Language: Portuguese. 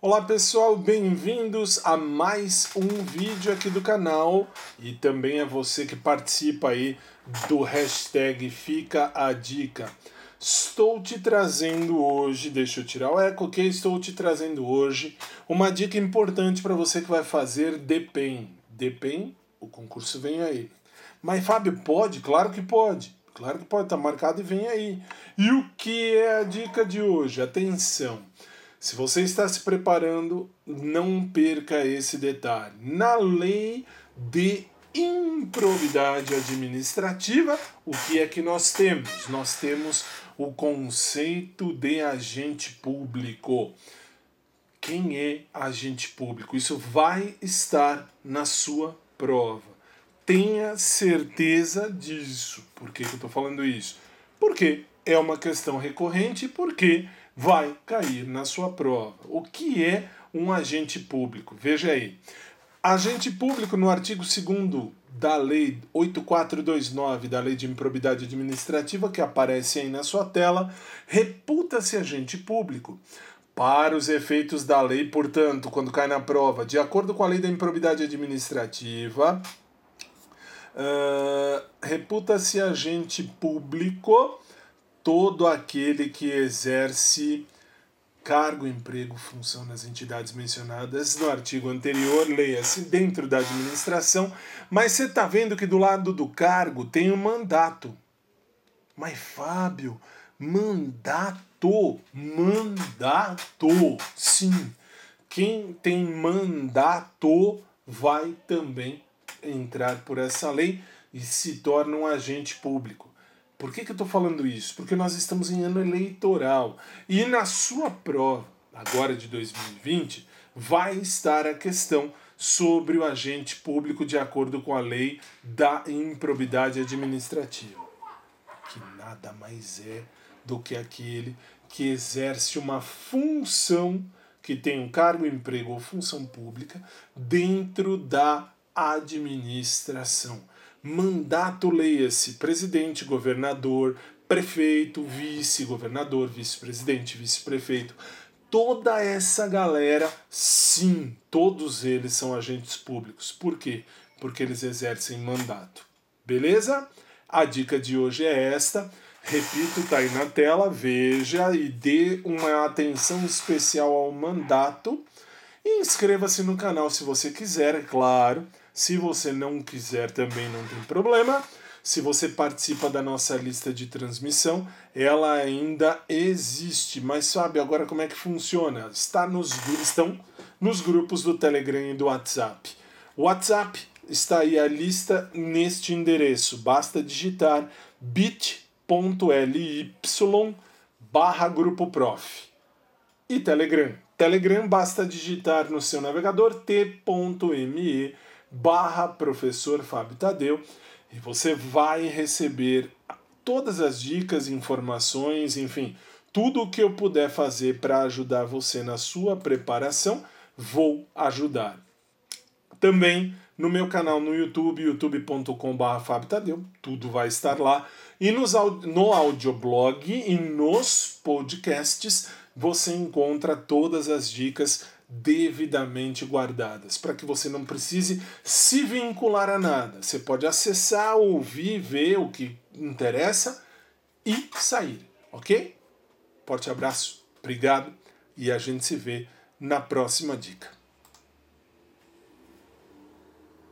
Olá pessoal, bem-vindos a mais um vídeo aqui do canal e também a você que participa aí do hashtag Fica a Dica. Estou te trazendo hoje, deixa eu tirar o eco, ok? Estou te trazendo hoje uma dica importante para você que vai fazer DPEM. DPEM, o concurso vem aí. Mas Fábio, pode? Claro que pode. Claro que pode, tá marcado e vem aí. E o que é a dica de hoje? Atenção! Se você está se preparando, não perca esse detalhe. Na lei de improbidade administrativa, o que é que nós temos? Nós temos o conceito de agente público. Quem é agente público? Isso vai estar na sua prova. Tenha certeza disso. Por que, que eu estou falando isso? Porque é uma questão recorrente, porque vai cair na sua prova. O que é um agente público? Veja aí. Agente público, no artigo 2 da Lei 8429 da Lei de Improbidade Administrativa, que aparece aí na sua tela, reputa-se agente público. Para os efeitos da lei, portanto, quando cai na prova, de acordo com a Lei da Improbidade Administrativa, uh, reputa-se agente público todo aquele que exerce cargo, emprego, função nas entidades mencionadas no artigo anterior, leia-se dentro da administração, mas você está vendo que do lado do cargo tem um mandato. Mas, Fábio, mandato, mandato, sim. Quem tem mandato vai também entrar por essa lei e se torna um agente público. Por que, que eu estou falando isso? Porque nós estamos em ano eleitoral. E na sua prova, agora de 2020, vai estar a questão sobre o agente público de acordo com a lei da improbidade administrativa. Que nada mais é do que aquele que exerce uma função, que tem um cargo, emprego ou função pública dentro da administração. Mandato leia-se presidente, governador, prefeito, vice-governador, vice-presidente, vice-prefeito. Toda essa galera, sim, todos eles são agentes públicos. Por quê? Porque eles exercem mandato. Beleza? A dica de hoje é esta. Repito, tá aí na tela, veja e dê uma atenção especial ao mandato. E inscreva-se no canal se você quiser, é claro. Se você não quiser, também não tem problema. Se você participa da nossa lista de transmissão, ela ainda existe. Mas sabe agora como é que funciona? Está nos, estão nos grupos do Telegram e do WhatsApp. WhatsApp está aí a lista neste endereço. Basta digitar bit.ly barra grupo prof. E Telegram. Telegram basta digitar no seu navegador t.me barra professor Fábio Tadeu e você vai receber todas as dicas, informações, enfim, tudo o que eu puder fazer para ajudar você na sua preparação, vou ajudar. Também no meu canal no YouTube, youtube.com.br tudo vai estar lá. E nos, no audioblog e nos podcasts você encontra todas as dicas devidamente guardadas, para que você não precise se vincular a nada. Você pode acessar, ouvir, ver o que interessa e sair, ok? Forte abraço, obrigado e a gente se vê na próxima dica.